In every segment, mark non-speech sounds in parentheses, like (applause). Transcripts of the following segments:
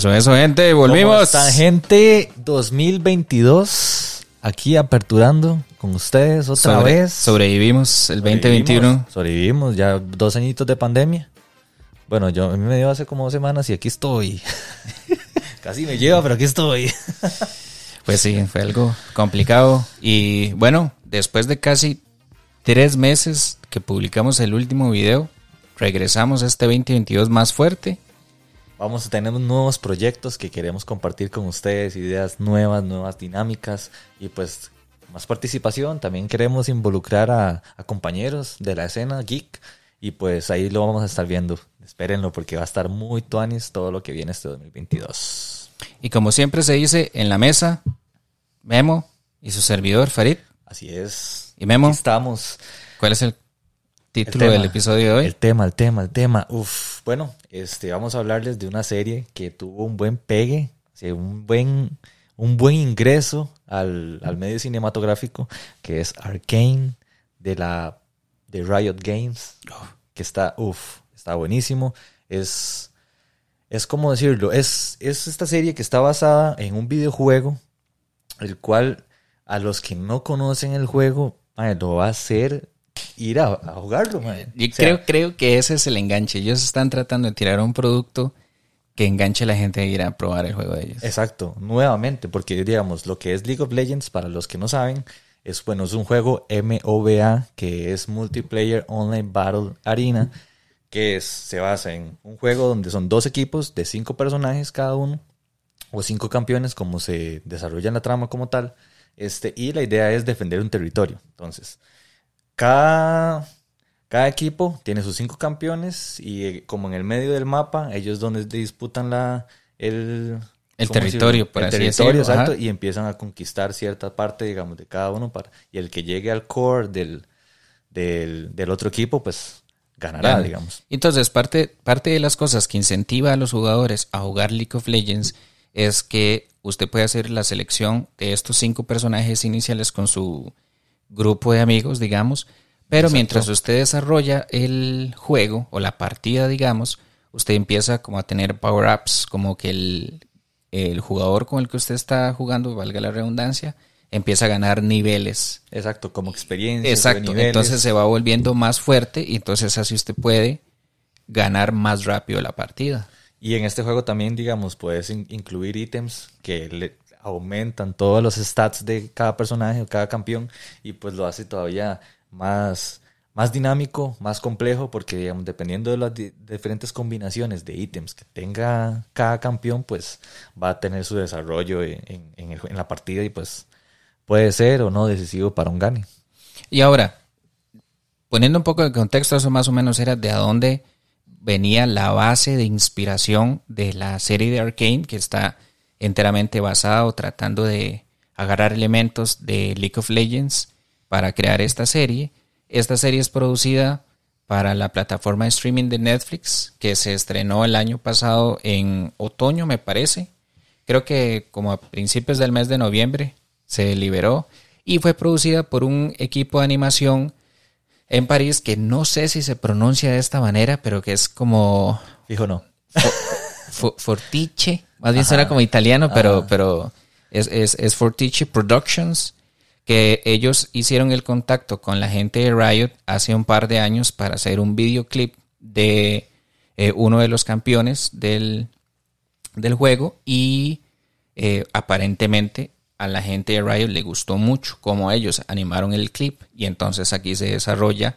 Eso, eso, gente, volvimos. ¿Cómo están, gente? 2022, aquí aperturando con ustedes otra Sobre- vez. Sobrevivimos el 2021. Sobrevivimos, ya dos añitos de pandemia. Bueno, yo a mí me dio hace como dos semanas y aquí estoy. (laughs) Casi me lleva, pero aquí estoy. (laughs) Pues sí, fue algo complicado. Y bueno, después de casi tres meses que publicamos el último video, regresamos a este 2022 más fuerte. Vamos a tener nuevos proyectos que queremos compartir con ustedes, ideas nuevas, nuevas dinámicas y pues más participación. También queremos involucrar a, a compañeros de la escena geek y pues ahí lo vamos a estar viendo. Espérenlo porque va a estar muy tuanis todo lo que viene este 2022. Y como siempre se dice en la mesa, Memo y su servidor Farid. Así es. ¿Y Memo? Aquí estamos. ¿Cuál es el El título tema, del episodio de hoy? El tema, el tema, el tema. Uf, bueno, este, vamos a hablarles de una serie que tuvo un buen pegue, un buen, un buen ingreso al, al medio cinematográfico, que es Arcane de la de Riot Games, que está, uf, está buenísimo. Es, es como decirlo, es, es esta serie que está basada en un videojuego, el cual a los que no conocen el juego, lo va a hacer ir a, a jugarlo, mae. Yo O sea, creo, creo que ese es el enganche. Ellos están tratando de tirar un producto que enganche a la gente a ir a probar el juego de ellos. Exacto, nuevamente, porque digamos, lo que es League of Legends, para los que no saben, es bueno, es un juego MOBA, que es Multiplayer Online Battle Arena, que es, se basa en un juego donde son dos equipos de cinco personajes cada uno, o cinco campeones, como se desarrolla en la trama como tal, este, y la idea es defender un territorio. Entonces, cada, cada equipo tiene sus cinco campeones, y eh, como en el medio del mapa, ellos donde disputan la, el, El ¿cómo territorio, por el así territorio, decirlo, exacto, ajá. y empiezan a conquistar cierta parte, digamos, de cada uno para y el que llegue al core del, del, del otro equipo, pues ganará, Gana. digamos. Entonces, parte, parte de las cosas que incentiva a los jugadores a jugar League of Legends es que usted puede hacer la selección de estos cinco personajes iniciales con su grupo de amigos, digamos, pero Exacto. mientras usted desarrolla el juego o la partida, digamos, usted empieza como a tener power-ups, como que el, el jugador con el que usted está jugando, valga la redundancia, empieza a ganar niveles. Exacto, como experiencia. Exacto, entonces se va volviendo más fuerte y entonces así usted puede ganar más rápido la partida. Y en este juego también, digamos, puedes in- incluir ítems que le aumentan todos los stats de cada personaje o cada campeón y pues lo hace todavía más, más dinámico, más complejo porque, digamos, dependiendo de las di- diferentes combinaciones de ítems que tenga cada campeón, pues va a tener su desarrollo en, en la partida y pues puede ser o no decisivo para un gane. Y ahora, poniendo un poco de contexto, eso más o menos era de a dónde venía la base de inspiración de la serie de Arkane, que está enteramente basada o tratando de agarrar elementos de League of Legends para crear esta serie. Esta serie es producida para la plataforma de streaming de Netflix, que se estrenó el año pasado en otoño, me parece. Creo que como a principios del mes de noviembre se liberó y fue producida por un equipo de animación en París que no sé si se pronuncia de esta manera, pero que es como Fijo no. Fo- Fortiche, más bien suena como italiano, pero, pero es, es, es Fortiche Productions, que ellos hicieron el contacto con la gente de Riot hace un par de años para hacer un videoclip de eh, uno de los campeones del, del juego y eh, aparentemente a la gente de Riot le gustó mucho cómo ellos animaron el clip y entonces aquí se desarrolla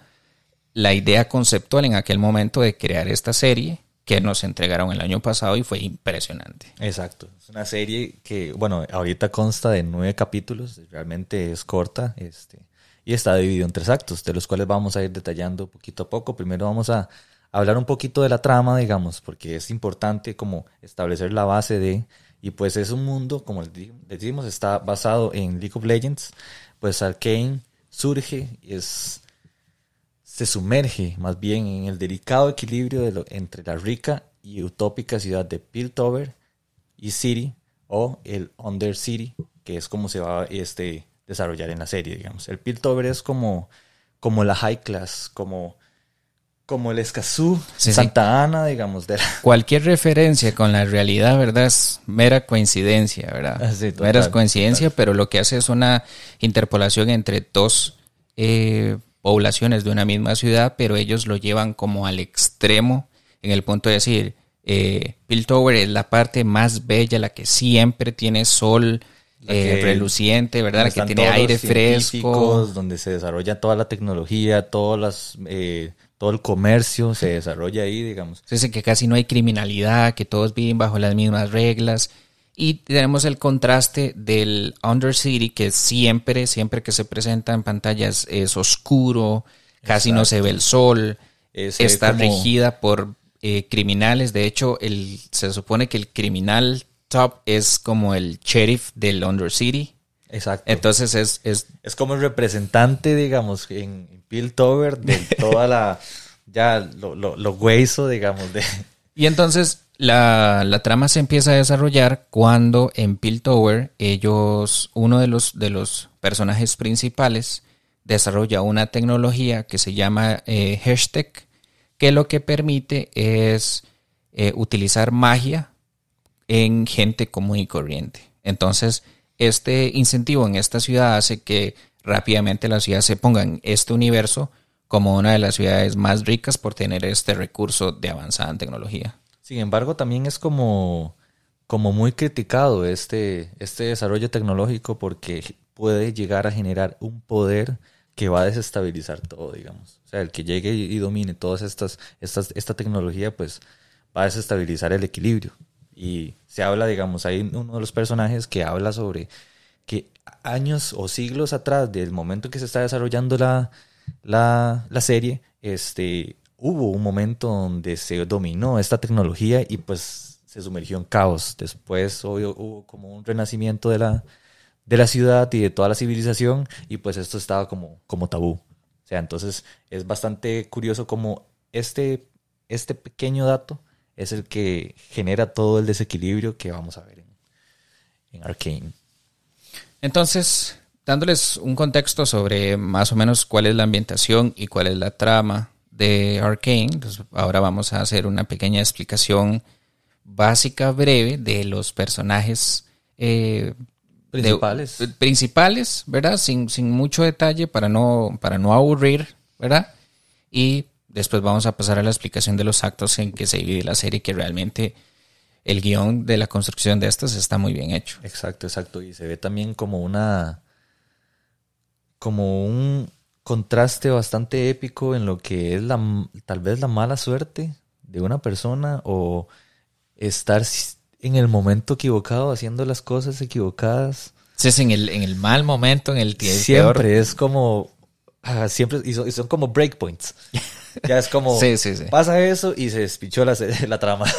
la idea conceptual en aquel momento de crear esta serie que nos entregaron el año pasado y fue impresionante. Exacto. Es una serie que, bueno, ahorita consta de nueve capítulos, realmente es corta, este, y está dividido en tres actos, de los cuales vamos a ir detallando poquito a poco. Primero vamos a hablar un poquito de la trama, digamos, porque es importante como establecer la base de, y pues es un mundo, como decimos, está basado en League of Legends, pues Arcane surge, es se sumerge más bien en el delicado equilibrio de lo- entre la rica y utópica ciudad de Piltover y City o el Under City, que es como se va a este, desarrollar en la serie, digamos. El Piltover es como, como la high class, como como el Escazú, Santa Ana, digamos. De (laughs) Cualquier referencia con la realidad, ¿verdad? Es mera coincidencia, ¿verdad? Ah, mera coincidencia, pero lo que hace es una interpolación entre dos eh, poblaciones de una misma ciudad, pero ellos lo llevan como al extremo en el punto de decir, eh, Piltover es la parte más bella, la que siempre tiene sol, eh, reluciente, ¿verdad? La que tiene aire fresco. Donde se desarrolla toda la tecnología, todas las, eh, todo el comercio se desarrolla ahí, digamos. Dice que casi no hay criminalidad, que todos viven bajo las mismas reglas. Y tenemos el contraste del Undercity, que siempre, siempre que se presenta en pantallas es oscuro, casi no se ve el sol, está regida por eh, criminales. De hecho, el, se supone que el criminal top es como el sheriff del Undercity. Exacto. Entonces es, es... Es como el representante, digamos, en Piltover de toda la... ya lo, lo, lo hueso, digamos, de... Y entonces la, trama se empieza a desarrollar cuando en Piltover ellos, uno de los, de los personajes principales, desarrolla una tecnología que se llama eh, hashtag, que lo que permite es eh, utilizar magia en gente común y corriente. Entonces, este incentivo en esta ciudad hace que rápidamente la ciudad se ponga en este universo como una de las ciudades más ricas por tener este recurso de avanzada en tecnología. Sin embargo, también es como, como muy criticado este, este desarrollo tecnológico porque puede llegar a generar un poder que va a desestabilizar todo, digamos. O sea, el que llegue y, domine todas estas, estas, esta tecnología, pues va a desestabilizar el equilibrio. Y se habla, digamos, hay uno de los personajes que habla sobre que años o siglos atrás del momento que se está desarrollando la, la, la serie, este, hubo un momento donde se dominó esta tecnología y pues se sumergió en caos. Después hubo como un renacimiento de la, de la ciudad y de toda la civilización y pues esto estaba como, como tabú. O sea, entonces es bastante curioso como este, este pequeño dato es el que genera todo el desequilibrio que vamos a ver en, en. Entonces, dándoles un contexto sobre más o menos cuál es la ambientación y cuál es la trama de Arkane, pues ahora vamos a hacer una pequeña explicación básica, breve, de los personajes eh, principales. principales, ¿verdad? Sin, sin mucho detalle para no, para no aburrir, ¿verdad? Y Después vamos a pasar a la explicación de los actos en que se divide la serie, que realmente el guion de la construcción de estas está muy bien hecho. Exacto, exacto. Y se ve también como una. como un contraste bastante épico en lo que es la tal vez la mala suerte de una persona o estar en el momento equivocado haciendo las cosas equivocadas. Sí, es en el, en el mal momento, en el tiempo. Siempre es como. Ah, siempre, y son, y son como breakpoints. (laughs) Ya es como, pasa eso y se despichó la, (laughs) la trama.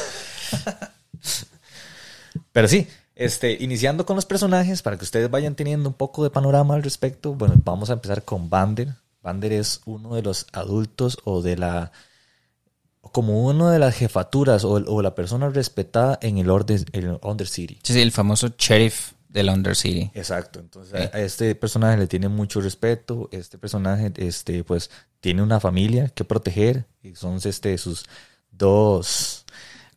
(laughs) Pero sí, este, iniciando con los personajes, para que ustedes vayan teniendo un poco de panorama al respecto, bueno, vamos a empezar con Vander. Vander es uno de los adultos o de la como uno de las jefaturas o, la persona respetada en el, orden, el Undercity. Sí, el famoso sheriff del Undercity. Exacto, entonces a, este personaje le tiene mucho respeto, este personaje este pues tiene una familia que proteger y son este sus dos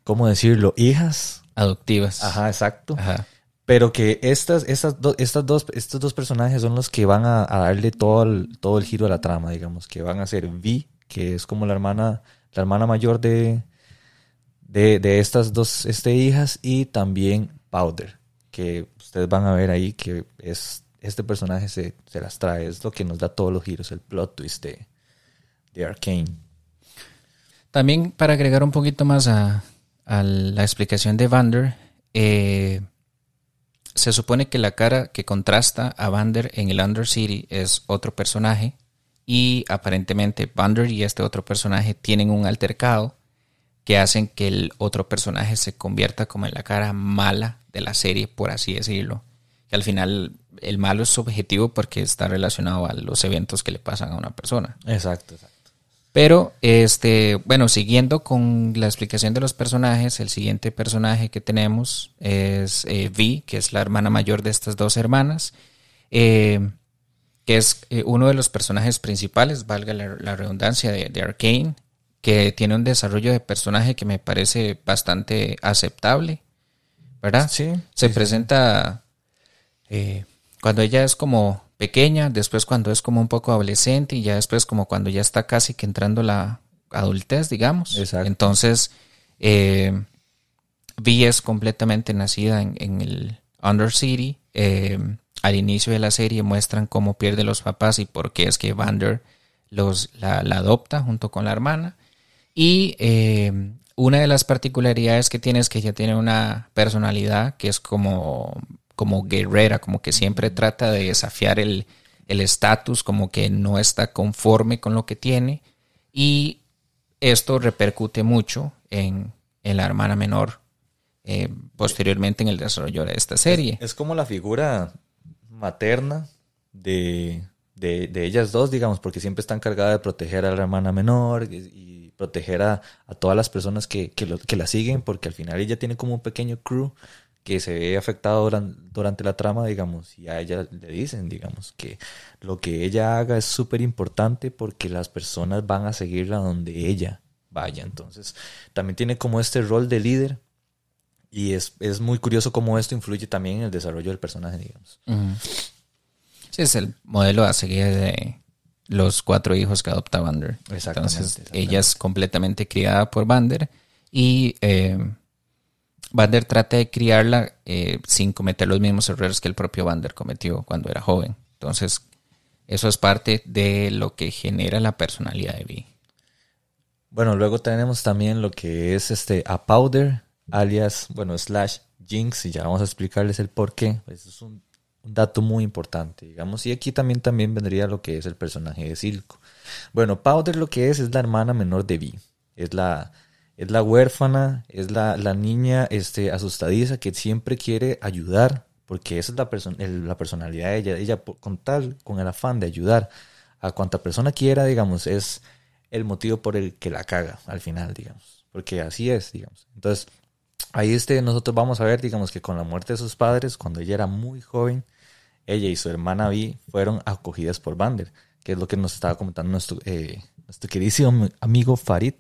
¿cómo decirlo? hijas adoptivas. Ajá, exacto. Ajá. Pero que estas, estas, estas dos, estos dos personajes son los que van a, darle todo el, todo el giro a la trama, digamos, que van a ser Vi, que es como la hermana, la hermana mayor de, de, de estas dos este, hijas, y también Powder, que ustedes van a ver ahí que es este personaje se, las trae, es lo que nos da todos los giros, el plot twist de, de Arkane. También para agregar un poquito más a, la explicación de Vander, eh, se supone que la cara que contrasta a Vander en el Undercity es otro personaje y aparentemente Vander y este otro personaje tienen un altercado que hacen que el otro personaje se convierta como en la cara mala de la serie, por así decirlo. Que al final el malo es subjetivo porque está relacionado a los eventos que le pasan a una persona. Exacto, exacto. Pero, este, bueno, siguiendo con la explicación de los personajes, el siguiente personaje que tenemos es eh, Vi, que es la hermana mayor de estas dos hermanas, eh, que es eh, uno de los personajes principales, valga la, redundancia, de, de Arkane que tiene un desarrollo de personaje que me parece bastante aceptable, ¿verdad? Sí. Se presenta eh, cuando ella es como pequeña, después cuando es como un poco adolescente y ya después como cuando ya está casi que entrando la adultez, digamos. Exacto. Entonces, eh, Vi es completamente nacida en, en el Undercity. Eh, al inicio de la serie muestran cómo pierde los papás y por qué es que Vander los, la, la adopta junto con la hermana. Y eh, una de las particularidades que tiene es que ella tiene una personalidad que es como, como guerrera, como que siempre trata de desafiar el estatus, como que no está conforme con lo que tiene. Y esto repercute mucho en, la hermana menor eh, posteriormente en el desarrollo de esta serie. Es, como la figura materna de, de, de, ellas dos, digamos, porque siempre está encargada de proteger a la hermana menor y, proteger a, a, todas las personas que, que, la siguen, porque al final ella tiene como un pequeño crew que se ve afectado durante, durante la trama, digamos, y a ella le dicen, digamos, que lo que ella haga es súper importante porque las personas van a seguirla donde ella vaya. Entonces, también tiene como este rol de líder y es, es, muy curioso cómo esto influye también en el desarrollo del personaje, digamos. Uh -huh. Sí, es el modelo a seguir de los cuatro hijos que adopta Vander. Exactamente, Entonces, exactamente. ella es completamente criada por Vander y eh, Vander trata de criarla eh, sin cometer los mismos errores que el propio Vander cometió cuando era joven. Entonces, eso es parte de lo que genera la personalidad de Vi. Bueno, luego tenemos también lo que es este a Powder, alias, bueno, slash Jinx, y ya vamos a explicarles el por qué. Pues es un, un, dato muy importante, digamos. Y aquí también, también vendría lo que es el personaje de Silco. Bueno, Powder lo que es es la hermana menor de Vi. Es la, es la huérfana, es la, la niña este, asustadiza que siempre quiere ayudar, porque esa es la, person el, la personalidad de ella. Ella, con tal, con el afán de ayudar a cuanta persona quiera, digamos, es el motivo por el que la caga al final, digamos. Porque así es, digamos. Entonces, ahí este, nosotros vamos a ver, digamos que con la muerte de sus padres, cuando ella era muy joven, ella y su hermana Vi fueron acogidas por Vander, que es lo que nos estaba comentando nuestro, eh, nuestro queridísimo amigo Farid.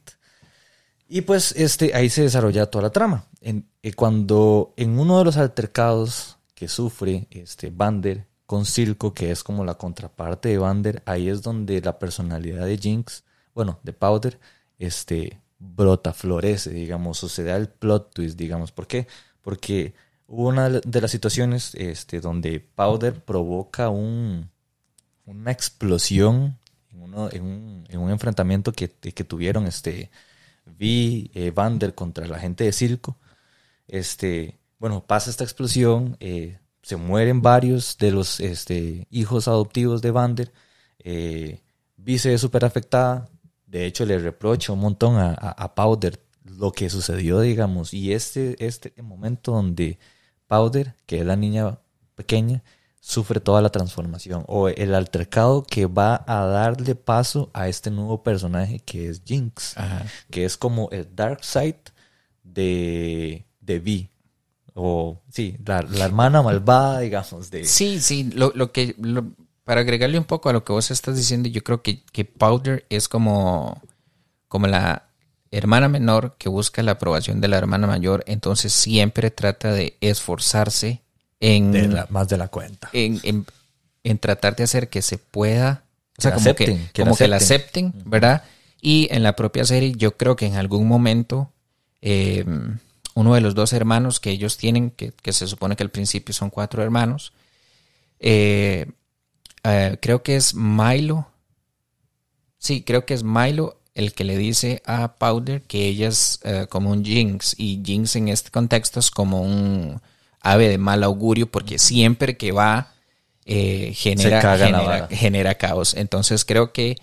Y pues este, ahí se desarrolla toda la trama. En, eh, cuando en uno de los altercados que sufre este, Vander con Silco, que es como la contraparte de Vander, ahí es donde la personalidad de Jinx, bueno, de Powder, este, brota, florece, digamos, o se da el plot twist, digamos. ¿Por qué? Porque hubo una de las situaciones este, donde Powder provoca un, una explosión en, en, un, en un, enfrentamiento que, que tuvieron este, Vi, eh, Vander contra la gente de Circo. Este, bueno, pasa esta explosión, eh, se mueren varios de los este, hijos adoptivos de Vander. Eh, Vi se ve súper afectada, de hecho le reprocha un montón a, a, a, Powder lo que sucedió, digamos, y este, este momento donde Powder, que es la niña pequeña, sufre toda la transformación o el altercado que va a darle paso a este nuevo personaje que es Jinx, Ajá. que es como el Dark Side de, de Vi. O sí, la, la, hermana malvada, (laughs) digamos. De... Sí, sí, lo, lo que lo, para agregarle un poco a lo que vos estás diciendo, yo creo que, que Powder es como, como la hermana menor que busca la aprobación de la hermana mayor, entonces siempre trata de esforzarse en... De la, más de la cuenta. En, en, en, tratar de hacer que se pueda... O sea, que como, acepten, que, que, como la que la acepten, ¿verdad? Y en la propia serie yo creo que en algún momento eh, uno de los dos hermanos que ellos tienen, que, que, se supone que al principio son cuatro hermanos, eh, Uh, creo que es Milo. Sí, creo que es Milo el que le dice a Powder que ella es uh, como un Jinx. Y Jinx en este contexto es como un ave de mal augurio porque siempre que va eh, genera, genera, genera, caos. Entonces creo que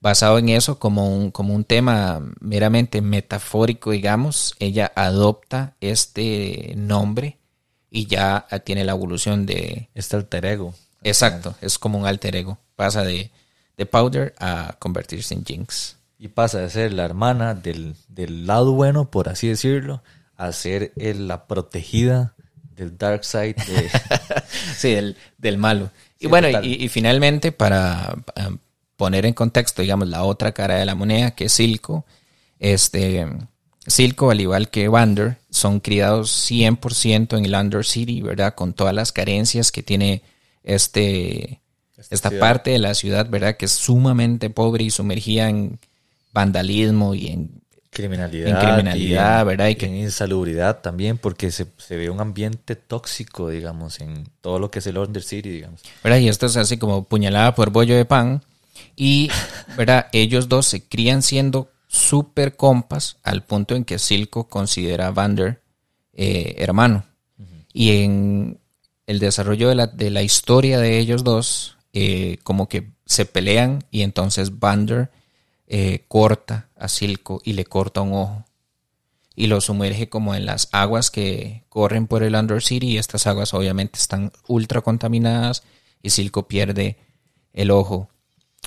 basado en eso, como un, como un tema meramente metafórico, digamos, ella adopta este nombre y ya tiene la evolución de... Este alter ego. Exacto, es como un alter ego. Pasa de, de Powder a convertirse en Jinx. Y pasa de ser la hermana del, del lado bueno, por así decirlo, a ser el, la protegida del dark side. De... (laughs) sí, del, del, malo. Sí, y bueno, y, y, finalmente, para poner en contexto, digamos, la otra cara de la moneda, que es Silco, este, Silco, al igual que Vander, son criados 100% en el Under City, ¿verdad? Con todas las carencias que tiene este, esta, parte de la ciudad, ¿verdad? Que es sumamente pobre y sumergida en vandalismo y en criminalidad, en criminalidad ¿verdad? Y que, en insalubridad también, porque se, ve un ambiente tóxico, digamos, en todo lo que es el Under City, digamos. ¿verdad? Y esto es así como puñalada por bollo de pan. Y, (laughs) ¿verdad? Ellos dos se crían siendo súper compas al punto en que Silco considera a Vander eh, hermano. Y en el desarrollo de la, de la historia de ellos dos, eh, como que se pelean y entonces Vander eh, corta a Silco y le corta un ojo y lo sumerge como en las aguas que corren por el Under City y estas aguas obviamente están ultra contaminadas y Silco pierde el ojo.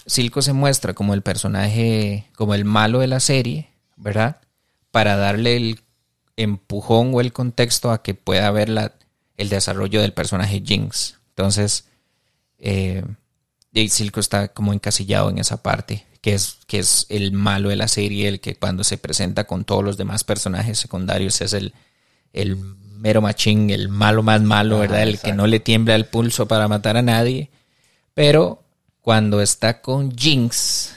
Silco se muestra como el personaje, como el malo de la serie, ¿verdad? Para darle el empujón o el contexto a que pueda ver la, el desarrollo del personaje Jinx. Entonces, eh, Silco está como encasillado en esa parte, que es, que es el malo de la serie, el que cuando se presenta con todos los demás personajes secundarios es el, el mero machín, el malo más malo, ¿verdad? El que no le tiembla el pulso para matar a nadie. Pero cuando está con Jinx,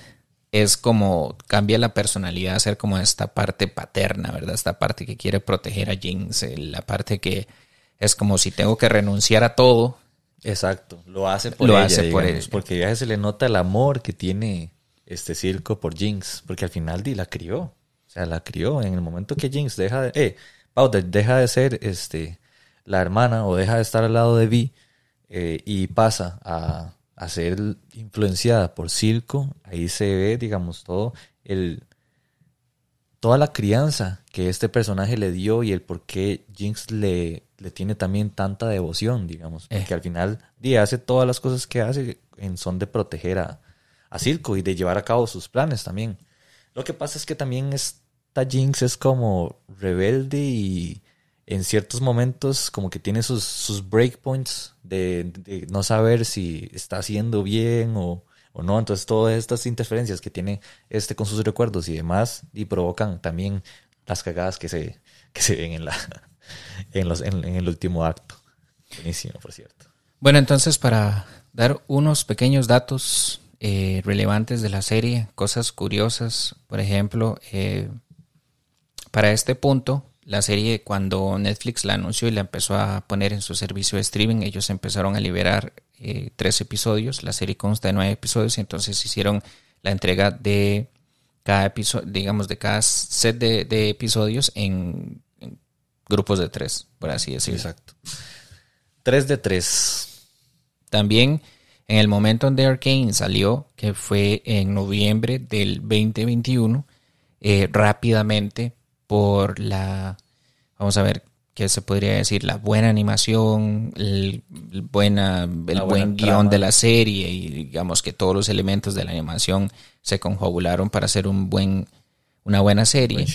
es como cambia la personalidad a ser como esta parte paterna, ¿verdad? Esta parte que quiere proteger a Jinx, la parte que es como si tengo que renunciar a todo. Exacto, lo hace por lo hace por porque ya se le nota el amor que tiene este circo por Jinx, porque al final Di la crió, o sea, la crió en el momento que Jinx deja de, eh, Powder deja de ser este la hermana o deja de estar al lado de Vi eh, y pasa a a ser influenciada por circo, ahí se ve, digamos, todo el toda la crianza que este personaje le dio y el por qué Jinx le, le tiene también tanta devoción, digamos, porque eh. al final día hace todas las cosas que hace en son de proteger a, a Circo y de llevar a cabo sus planes también. Lo que pasa es que también esta Jinx es como rebelde y en ciertos momentos como que tiene sus, sus breakpoints de, no saber si está haciendo bien o, no. Entonces todas estas interferencias que tiene este con sus recuerdos y demás y provocan también las cagadas que se, que se ven en, la, (laughs) en, los, en, el último acto. Buenísimo, por cierto. Bueno, entonces para dar unos pequeños datos eh, relevantes de la serie, cosas curiosas, por ejemplo, eh, para este punto la serie cuando Netflix la anunció y la empezó a poner en su servicio de streaming, ellos empezaron a liberar eh, tres episodios. La serie consta de nueve episodios y entonces hicieron la entrega de cada episodio, digamos, de cada set de, episodios en, grupos de tres, por así decirlo. Exacto. Tres de tres. También en el momento en que Arkane salió, que fue en noviembre del 2021, eh, rápidamente por la, vamos a ver, ¿qué se podría decir? La buena animación, el, buena, el buen guion de la serie y digamos que todos los elementos de la animación se confabularon para hacer un buen, una buena serie.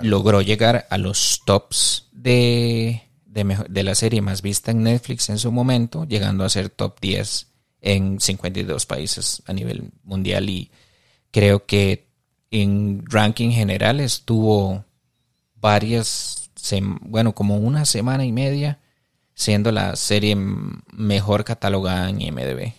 Logró llegar a los tops de, de, de, la serie más vista en Netflix en su momento, llegando a ser top 10 en 52 países a nivel mundial y creo que en ranking general estuvo varias, bueno, como una semana y media, siendo la serie mejor catalogada en IMDb.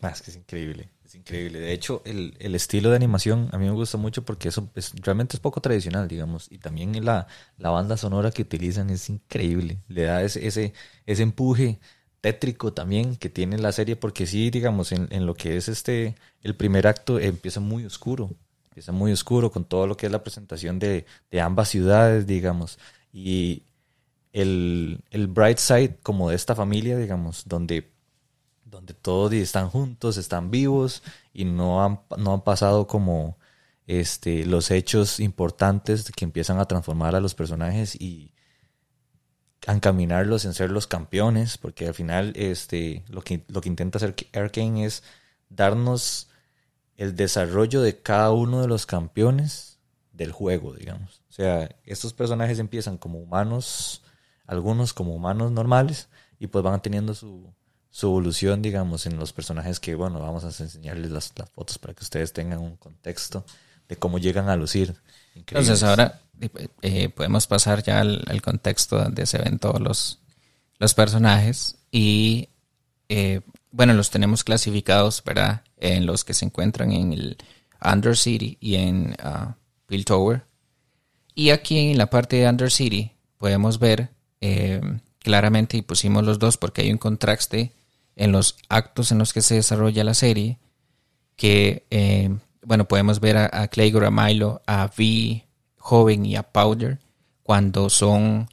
Ah, es que es increíble, es increíble. De hecho, el, estilo de animación a mí me gusta mucho porque eso es, realmente es poco tradicional, digamos. Y también la, la banda sonora que utilizan es increíble. Le da ese, ese, ese empuje tétrico también que tiene la serie porque sí, digamos, en, en, lo que es este, el primer acto empieza muy oscuro Empieza muy oscuro con todo lo que es la presentación de, ambas ciudades, digamos. Y el, el, bright side como de esta familia, digamos, donde, donde todos están juntos, están vivos y no han, no han pasado como este, los hechos importantes que empiezan a transformar a los personajes y encaminarlos en ser los campeones, porque al final este, lo, que, lo que intenta hacer Arkane es darnos el desarrollo de cada uno de los campeones del juego, digamos. O sea, estos personajes empiezan como humanos, algunos como humanos normales, y pues van teniendo su, evolución, digamos, en los personajes que, bueno, vamos a enseñarles las, fotos para que ustedes tengan un contexto de cómo llegan a lucir. Entonces ahora eh, podemos pasar ya al, contexto donde se ven todos los, los personajes y eh, bueno, los tenemos clasificados, ¿verdad? En los que se encuentran en el Undercity y en uh, Tower. Y aquí en la parte de Undercity podemos ver eh, claramente, y pusimos los dos porque hay un contraste en los actos en los que se desarrolla la serie, que, bueno, podemos ver a, a Clay Milo, a V joven y a Powder cuando son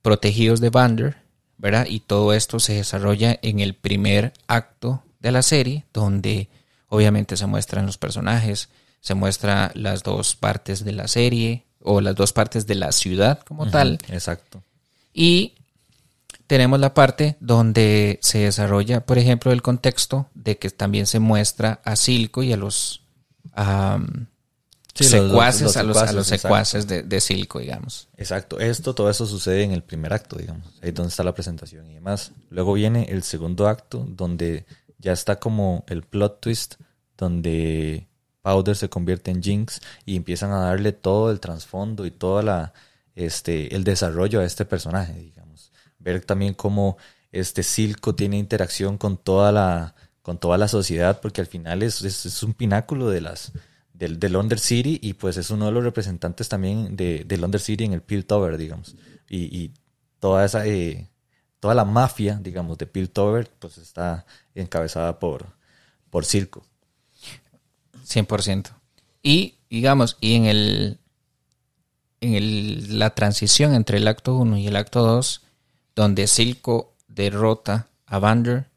protegidos de Vander, ¿verdad? Y todo esto se desarrolla en el primer acto de la serie, donde obviamente se muestran los personajes, se muestra las dos partes de la serie o las dos partes de la ciudad como tal. Exacto. Y tenemos la parte donde se desarrolla, por ejemplo, el contexto de que también se muestra a Silco y a los secuaces, a los, secuaces de, de, Silco, digamos. Exacto, esto, todo eso sucede en el primer acto, digamos, ahí donde está la presentación y demás. Luego viene el segundo acto, donde ya está como el plot twist, donde Powder se convierte en Jinx y empiezan a darle todo el trasfondo y toda la este el desarrollo a este personaje, digamos. Ver también cómo este Silco tiene interacción con toda la con toda la sociedad porque al final es, es, un pináculo de las del, del Under City y pues es uno de los representantes también de, del Under City en el Piltover, digamos. Y, toda esa eh, toda la mafia, digamos, de Piltover pues está encabezada por por Silco. 100%. Y, digamos, y en el en el, la transición entre el acto 1 y el acto 2, donde Silco derrota a Vander,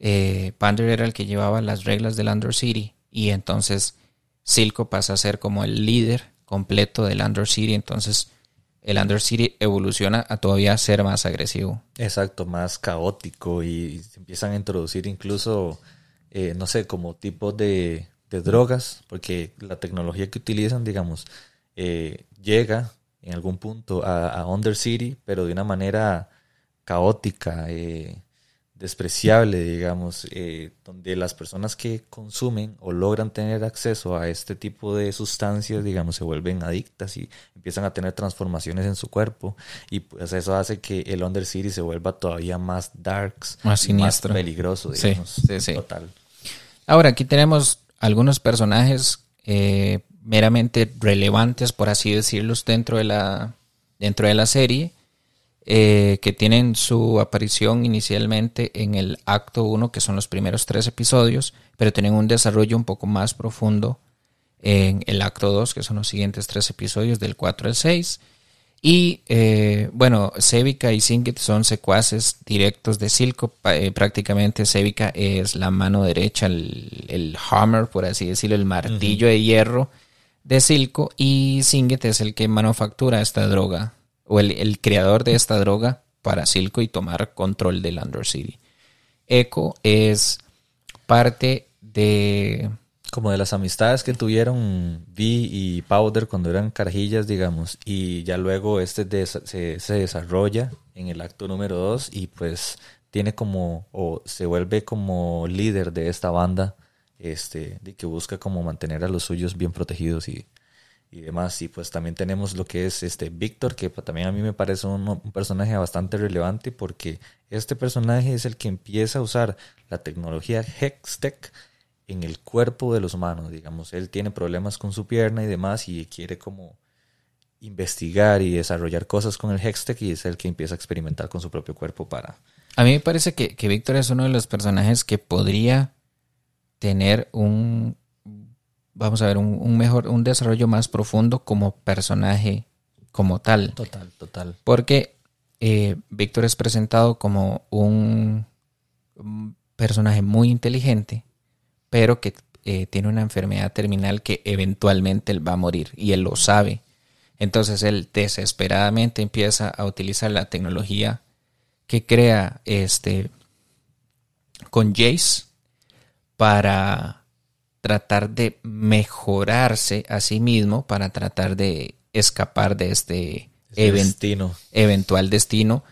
eh, Vander era el que llevaba las reglas del Under City, y entonces Silco pasa a ser como el líder completo del Under City, entonces el Under City evoluciona a todavía ser más agresivo. Exacto, más caótico y se empiezan a introducir incluso, eh, no sé, como tipos de de drogas, porque la tecnología que utilizan, digamos, eh, llega en algún punto a, a, Under City, pero de una manera caótica, eh, despreciable, digamos, eh, donde las personas que consumen o logran tener acceso a este tipo de sustancias, digamos, se vuelven adictas y empiezan a tener transformaciones en su cuerpo. Y pues eso hace que el Under City se vuelva todavía más darks, más siniestro, más peligroso, digamos, sí, sí, total. Ahora aquí tenemos algunos personajes eh, meramente relevantes, por así decirlos, dentro de la, dentro de la serie, eh, que tienen su aparición inicialmente en el acto 1, que son los primeros tres episodios, pero tienen un desarrollo un poco más profundo en el acto 2, que son los siguientes tres episodios, del 4 al 6. Y eh, bueno, Sevica y Singit son secuaces directos de Silco. Eh, prácticamente Sevica es la mano derecha, el, hammer, por así decirlo, el martillo de hierro de Silco. Y Singit es el que manufactura esta droga, o el, creador de esta droga para Silco y tomar control del Undercity. Echo es parte de como de las amistades que tuvieron Vi y Powder cuando eran carajillas, digamos, y ya luego este se, se, desarrolla en el acto número 2 y pues tiene como, o se vuelve como líder de esta banda, este, de que busca como mantener a los suyos bien protegidos y, y demás. Y pues también tenemos lo que es este Víctor, que también a mí me parece un, un, personaje bastante relevante porque este personaje es el que empieza a usar la tecnología Hextech en el cuerpo de los humanos, digamos. Él tiene problemas con su pierna y demás y quiere como investigar y desarrollar cosas con el Hextech y es el que empieza a experimentar con su propio cuerpo para... A mí me parece que, que Víctor es uno de los personajes que podría tener un, vamos a ver, un, mejor, un desarrollo más profundo como personaje como tal. Total, total. Porque eh, Víctor es presentado como un personaje muy inteligente, pero que eh, tiene una enfermedad terminal que eventualmente él va a morir y él lo sabe. Entonces él desesperadamente empieza a utilizar la tecnología que crea este con Jace para tratar de mejorarse a sí mismo, para tratar de escapar de este, destino. eventual destino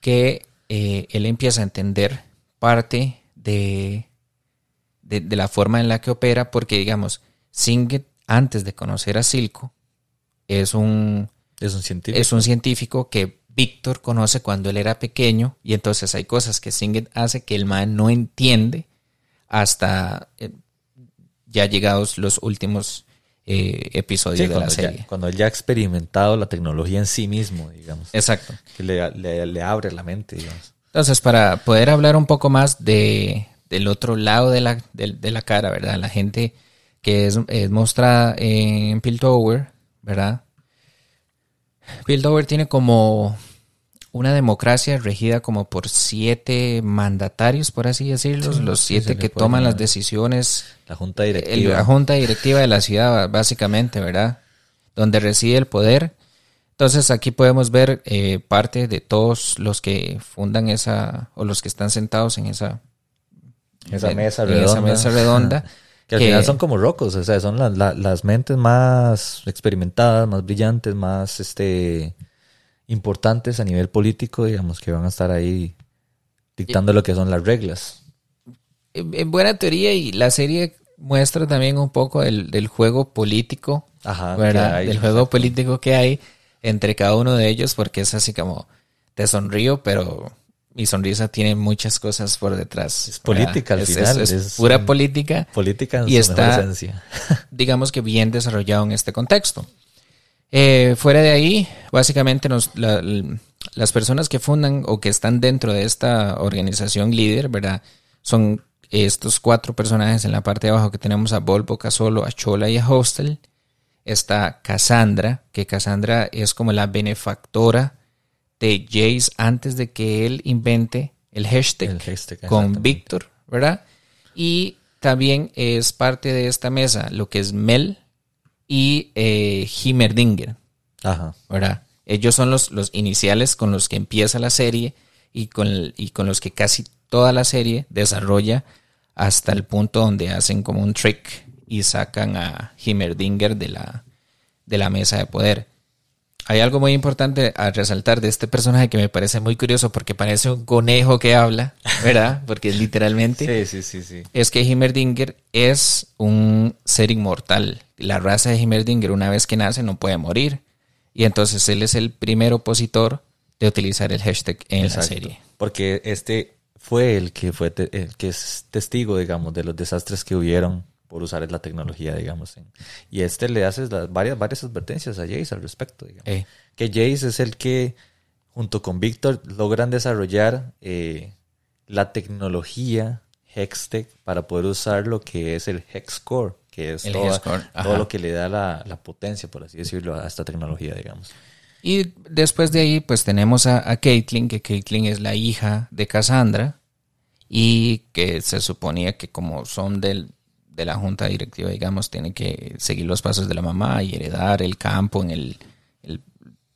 que eh, él empieza a entender parte de de, la forma en la que opera, porque digamos, Singed antes de conocer a Silco, es un, Es un científico. es un científico que Víctor conoce cuando él era pequeño y entonces hay cosas que Singed hace que el man no entiende hasta eh, ya llegados los últimos eh, episodios Sí, de la serie. ya, cuando él ya ha experimentado la tecnología en sí mismo, digamos. Exacto. Que le, le- le abre la mente, digamos. Entonces, para poder hablar un poco más de, del otro lado de la, de, la cara, ¿verdad? La gente que es, es mostrada en Piltover, ¿verdad? Piltover tiene como una democracia regida como por siete mandatarios, por así decirlo, Sí, los siete que toman las decisiones La junta el- directiva. la junta directiva de la ciudad, básicamente, ¿verdad? Donde reside el poder. Entonces aquí podemos ver eh, parte de todos los que fundan esa, o los que están sentados en esa, esa en- mesa en redonda. esa mesa redonda. (laughs) Que al que- final son como rocos, o sea, son la- la- las mentes más experimentadas, más brillantes, más este importantes a nivel político, digamos, que van a estar ahí dictando lo que son las reglas. en, en buena teoría y la serie muestra también un poco del, del juego político, Ajá, ¿verdad? del juego político que hay entre cada uno de ellos, porque es así como, te sonrío, pero mi sonrisa tiene muchas cosas por detrás. Es ¿verdad? política al Es- final, Es, es es pura política. Política en Y su está- (laughs) digamos que bien desarrollado en este contexto. Eh, fuera de ahí, básicamente nos- la- l- las personas que fundan o que están dentro de esta organización líder, ¿verdad? Son estos cuatro personajes en la parte de abajo que tenemos a Volvo, Casolo, a Chola y a Hostel. Está Cassandra, que Cassandra es como la benefactora de Jace antes de que él invente el hashtag El hashtag, con. Víctor, ¿verdad? Y también es parte de esta mesa lo que es Mel y eh, Himmerdinger, Ajá. ¿verdad? Ellos son los, los iniciales con los que empieza la serie y con, el- y con los que casi toda la serie desarrolla hasta el punto donde hacen como un trick y sacan a Himmerdinger de la, de la mesa de poder. Hay algo muy importante a resaltar de este personaje que me parece muy curioso porque parece un conejo que habla, ¿verdad? (laughs) Porque es literalmente Sí, sí, sí, sí. es que Himmerdinger es un ser inmortal. La raza de Himmerdinger una vez que nace no puede morir. Y entonces él es el primer opositor de utilizar el hashtag en la Exacto. serie. Porque este fue el que fue te- el que es testigo, digamos, de los desastres que hubieron por usar la tecnología, digamos. y este le hace las varias, varias advertencias a Jace al respecto, digamos. Eh, Que Jace es el que, junto con Víctor, logran desarrollar eh, la tecnología Hextech para poder usar lo que es el Hex Core, que es toda- todo lo que le da la, la potencia, por así decirlo, a esta tecnología, digamos. Y después de ahí, pues tenemos a, a Caitlyn, que Caitlyn es la hija de Cassandra y que se suponía que como son del, de la junta directiva, digamos, tiene que seguir los pasos de la mamá y heredar el campo en el, el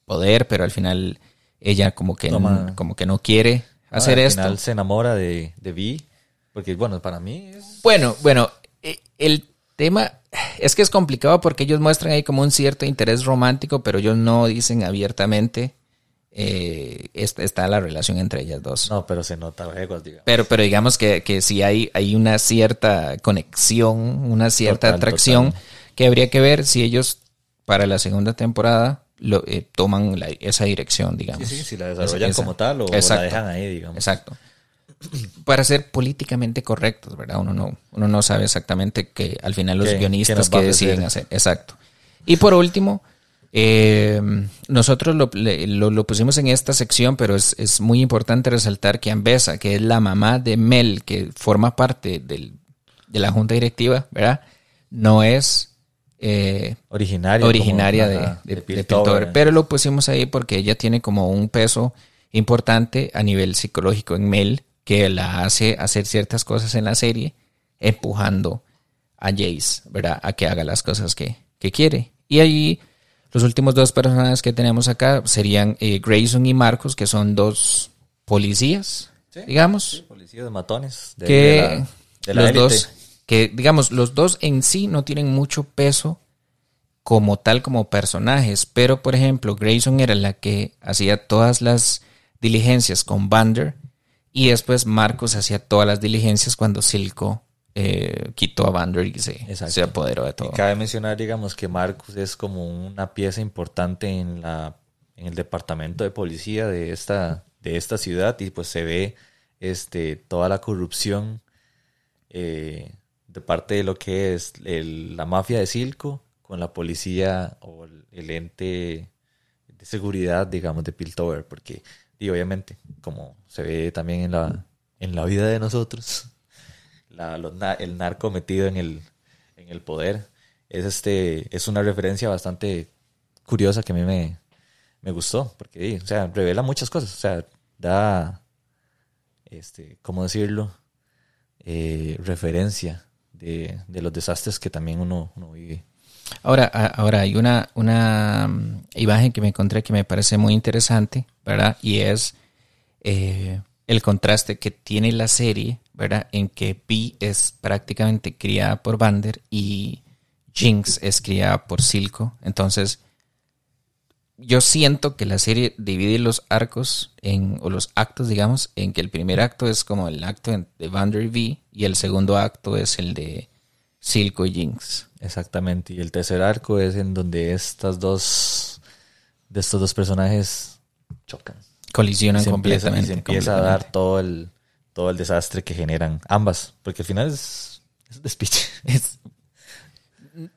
poder, pero al final ella como que, no, como que no quiere hacer Ah, al esto. final se enamora de, de Vi, porque bueno, para mí es... Bueno, bueno, eh, el tema es que es complicado porque ellos muestran ahí como un cierto interés romántico, pero ellos no dicen abiertamente eh, está la relación entre ellas dos. No, pero se nota leguas, digamos. Pero, pero digamos que, que sí hay, hay una cierta conexión, una cierta Total, atracción total. que habría que ver si ellos para la segunda temporada lo, eh, toman la- esa dirección, digamos. Sí, sí, si la desarrollan Esa- como tal o Exacto. la dejan ahí, digamos. Exacto. Para ser políticamente correctos, ¿verdad? Uno no, uno no sabe exactamente que al final los ¿Qué- qué guionistas que deciden hacer. Exacto. Y por último, eh, nosotros lo, le- lo- lo pusimos en esta sección, pero es, es muy importante resaltar que Ambesa, que es la mamá de Mel, que forma parte del- de la junta directiva, ¿verdad? No es eh, Originaria. originaria de, ajá, de, de Piltover. Piltover, pero lo pusimos ahí porque ella tiene como un peso importante a nivel psicológico en Mel que la hace hacer ciertas cosas en la serie empujando a Jace, ¿verdad? A que haga las cosas que, que quiere. Y ahí los últimos dos personajes que tenemos acá serían eh, Grayson y Marcos, que son dos policías, Sí, digamos Sí, policías de matones. De, que de la, de la los élite. dos, que digamos, los dos en sí no tienen mucho peso como tal como personajes, pero por ejemplo, Grayson era la que hacía todas las diligencias con Bander y después Marcos hacía todas las diligencias cuando Silco eh, quitó a Vander y se, se apoderó de todo. Y cabe mencionar, digamos, que Marcus es como una pieza importante en la en el departamento de policía de esta, de esta ciudad y pues se ve este, toda la corrupción eh, de parte de lo que es la mafia de Silco con la policía o el, ente de seguridad, digamos, de Piltover, porque y obviamente, como se ve también en la, en la vida de nosotros, el narco metido en el, en el poder, es, este, es una referencia bastante curiosa que a mí me, me gustó, porque, o sea, revela muchas cosas, o sea, da, este, ¿cómo decirlo? Eh, referencia de, los desastres que también uno, vive. Ahora, ahora hay una, una mm, imagen que me encontré que me parece muy interesante, ¿verdad? Y es eh, el contraste que tiene la serie, ¿verdad? En que Pi es prácticamente criada por Vander y Jinx es criada por Silco. Entonces, yo siento que la serie divide los arcos en, o los actos, digamos, en que el primer acto es como el acto de Vander V y el segundo acto es el de Silco y Jinx. Exactamente. Y el tercer arco es en donde estas dos, de estos dos personajes chocan. Colisionan completamente. y se empieza a dar todo el, todo el desastre que generan ambas. Porque al final es, es un despiche. (laughs) Es,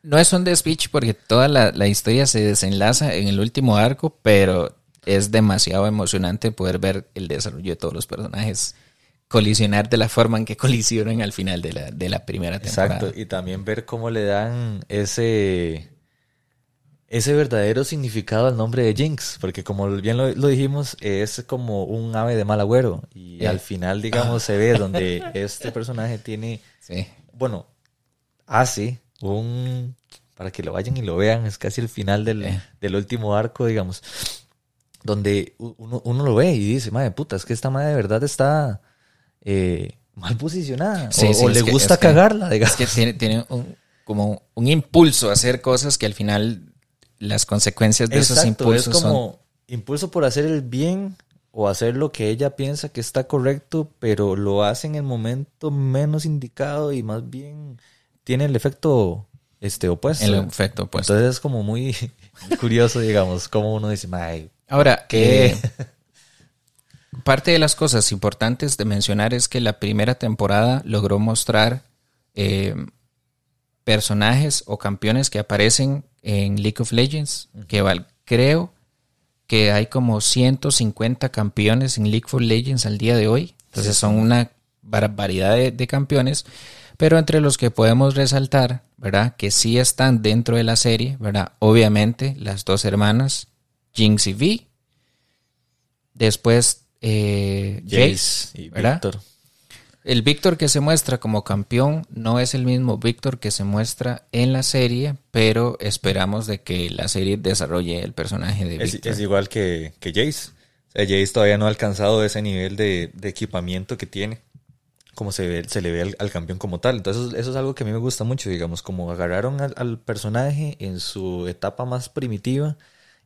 no es un speech porque toda la, historia se desenlaza en el último arco, pero es demasiado emocionante poder ver el desarrollo de todos los personajes colisionar de la forma en que (laughs) colisionan al final de la, de la primera temporada. Exacto, y también ver cómo le dan ese, ese verdadero significado al nombre de Jinx, porque como bien lo, dijimos, es como un ave de mal agüero, y al final, digamos, se ve donde (laughs) este personaje tiene, bueno, hace un para que lo vayan y lo vean, es casi el final del, del último arco, digamos, donde uno, uno, lo ve y dice, madre puta, es que esta madre de verdad está eh, mal posicionada, o, le gusta cagarla, (laughs) digamos. Es que tiene, tiene un, como un impulso a hacer cosas que al final las consecuencias de esos impulsos es como impulso por hacer el bien o hacer lo que ella piensa que está correcto, pero lo hace en el momento menos indicado y más bien tiene el efecto este, opuesto. El efecto opuesto. Entonces es como muy (laughs) curioso, digamos, como uno dice, Ay, Ahora, que eh, (laughs) parte de las cosas importantes de mencionar es que la primera temporada logró mostrar eh, personajes o campeones que aparecen en League of Legends, que creo que hay como 150 campeones en League of Legends al día de hoy. Entonces son una variedad de campeones pero entre los que podemos resaltar, ¿verdad? Que sí están dentro de la serie, ¿verdad? Obviamente las dos hermanas, Jinx y Vi. Después eh, Jace, y Víctor. El Víctor que se muestra como campeón no es el mismo Víctor que se muestra en la serie, pero esperamos de que la serie desarrolle el personaje de Víctor. Es, igual que, que Jace. O sea, Jace todavía no ha alcanzado ese nivel de, de equipamiento que tiene como se, ve, se le ve al, campeón como tal. Entonces eso es algo que a mí me gusta mucho, digamos, como agarraron al, personaje en su etapa más primitiva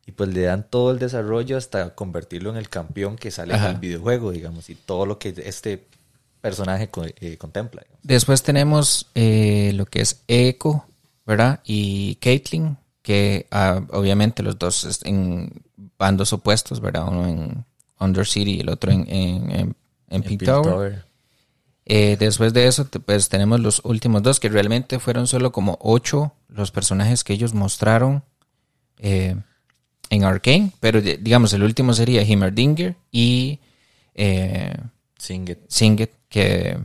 y pues le dan todo el desarrollo hasta convertirlo en el campeón que sale en el videojuego, digamos, y todo lo que este personaje eh, contempla. Después tenemos eh, lo que es Echo, ¿verdad? Y Caitlyn, que ah, obviamente los dos en bandos opuestos, ¿verdad? Uno en Undercity y el otro en, en, en, en Tower. Eh, después de eso, pues tenemos los últimos dos, que realmente fueron solo como ocho los personajes que ellos mostraron eh, en Arkane, pero digamos, el último sería Himmerdinger y eh, Singet. que,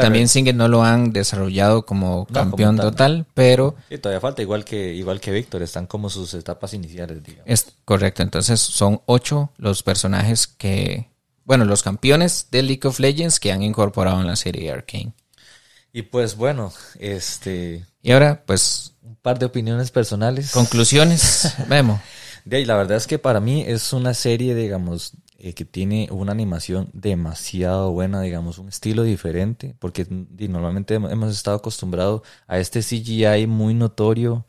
también Singet no lo han desarrollado como campeón total, pero... Sí, todavía falta, igual que, igual que Víctor, están como sus etapas iniciales, digamos. Es correcto, entonces son ocho los personajes que bueno, los campeones de League of Legends que han incorporado en la serie Arcane. Y pues bueno, este... Y ahora, pues... Un par de opiniones personales. Conclusiones, (laughs) vemos. De ahí, la verdad es que para mí es una serie, digamos, eh, que tiene una animación demasiado buena, digamos, un estilo diferente, porque normalmente hemos estado acostumbrados a este CGI muy notorio,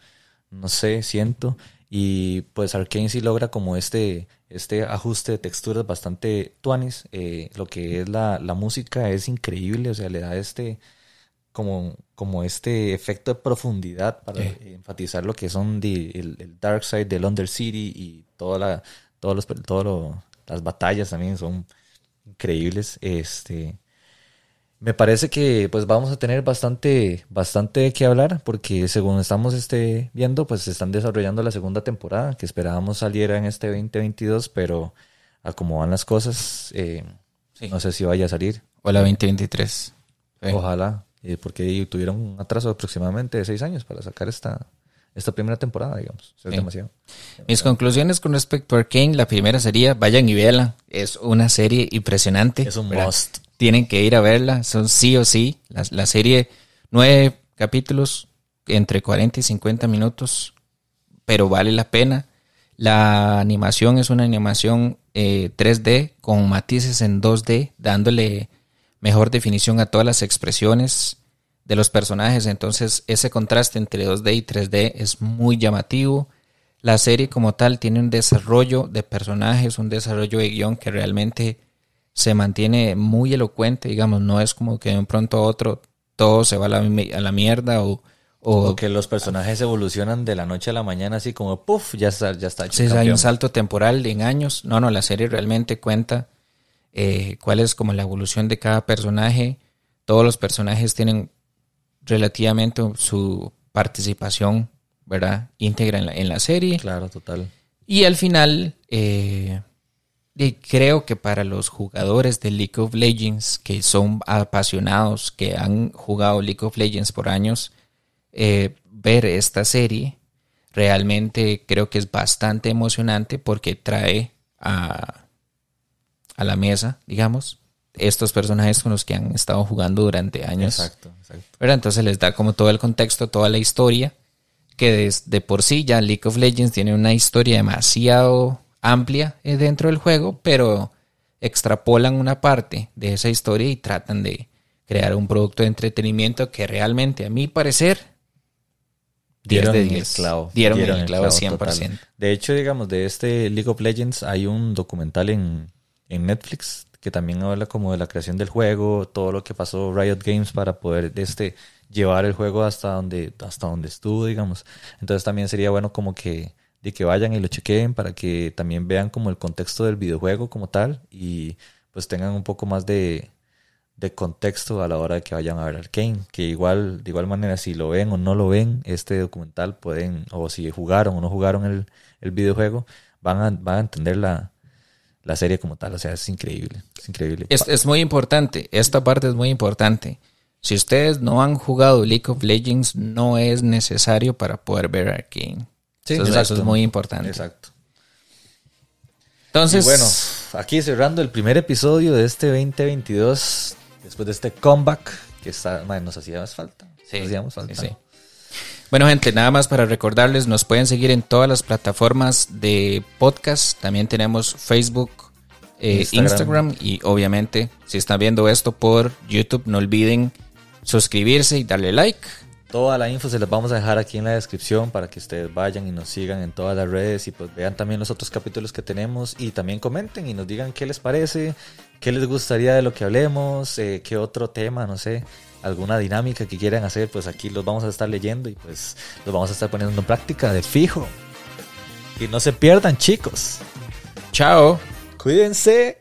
no sé, siento, Y pues Arkane sí logra como este, este ajuste de texturas bastante tuanis. Eh, lo que es la, la, música es increíble, o sea, le da este como, como este efecto de profundidad para enfatizar lo que son el, Dark Side del Under City y toda la, todos los, todas las batallas también son increíbles. Este, me parece que pues vamos a tener bastante, bastante que hablar porque según estamos este, viendo, pues se están desarrollando la segunda temporada que esperábamos saliera en este 2022, pero a cómo van las cosas, eh, no sé si vaya a salir. O la 2023. Ojalá, eh, porque tuvieron un atraso aproximadamente de seis años para sacar esta, esta primera temporada, digamos. Es demasiado. Mis conclusiones con respecto a Arkane, la primera sería, vayan y véanla. Es una serie impresionante. Es un must tienen que ir a verla, son sí o sí. La, serie, nueve capítulos, entre 40 y 50 minutos, pero vale la pena. La animación es una animación 3D eh, con matices en 2D, dándole mejor definición a todas las expresiones de los personajes. Entonces ese contraste entre 2D y 3D es muy llamativo. La serie como tal tiene un desarrollo de personajes, un desarrollo de guion que realmente se mantiene muy elocuente, digamos, no es como que de un pronto a otro todo se va a la, a la mierda o, o, que los personajes evolucionan de la noche a la mañana así como puff, ya está, ya está Sí, hay un salto temporal en años. No, no, la serie realmente cuenta eh, cuál es como la evolución de cada personaje. Todos los personajes tienen relativamente su participación, ¿verdad? íntegra en la, en la serie. Claro, total. Y al final, eh, y creo que para los jugadores de League of Legends que son apasionados, que han jugado League of Legends por años, eh, ver esta serie realmente creo que es bastante emocionante porque trae a, a la mesa, digamos, estos personajes con los que han estado jugando durante años. Exacto, exacto. Entonces les da como todo el contexto, toda la historia, que de, de por sí ya League of Legends tiene una historia demasiado amplia eh, dentro del juego, pero extrapolan una parte de esa historia y tratan de crear un producto de entretenimiento que realmente, a mi parecer, dieron de el clavo. Dieron, el clavo, 100%. De hecho, digamos, de este League of Legends hay un documental en, en Netflix que también habla como de la creación del juego, todo lo que pasó Riot Games para poder este llevar el juego hasta donde hasta donde estuvo, digamos. Entonces también sería bueno como que de que vayan y lo chequeen para que también vean como el contexto del videojuego como tal y pues tengan un poco más de, de contexto a la hora de que vayan a ver Arkane, que igual, de igual manera, si lo ven o no lo ven, este documental pueden, o si jugaron o no jugaron el, el videojuego, van a, van a entender la, la serie como tal. O sea, es increíble, es increíble. Es, es muy importante, esta parte es muy importante. Si ustedes no han jugado League of Legends, no es necesario para poder ver Arkane. Sí, eso, es muy importante. Exacto. Entonces, bueno, aquí cerrando el primer episodio de este 2022, después de este comeback que está, nos hacía más falta. Sí, hacíamos falta. Sí, Bueno, gente, nada más para recordarles, nos pueden seguir en todas las plataformas de podcast. También tenemos Facebook, eh, Instagram. y obviamente, si están viendo esto por YouTube, no olviden suscribirse y darle like. Toda la info se las vamos a dejar aquí en la descripción para que ustedes vayan y nos sigan en todas las redes y pues vean también los otros capítulos que tenemos y también comenten y nos digan qué les parece, qué les gustaría de lo que hablemos, eh, qué otro tema, no sé, alguna dinámica que quieran hacer, pues aquí los vamos a estar leyendo y pues los vamos a estar poniendo en práctica de fijo. Y no se pierdan chicos. Chao. Cuídense.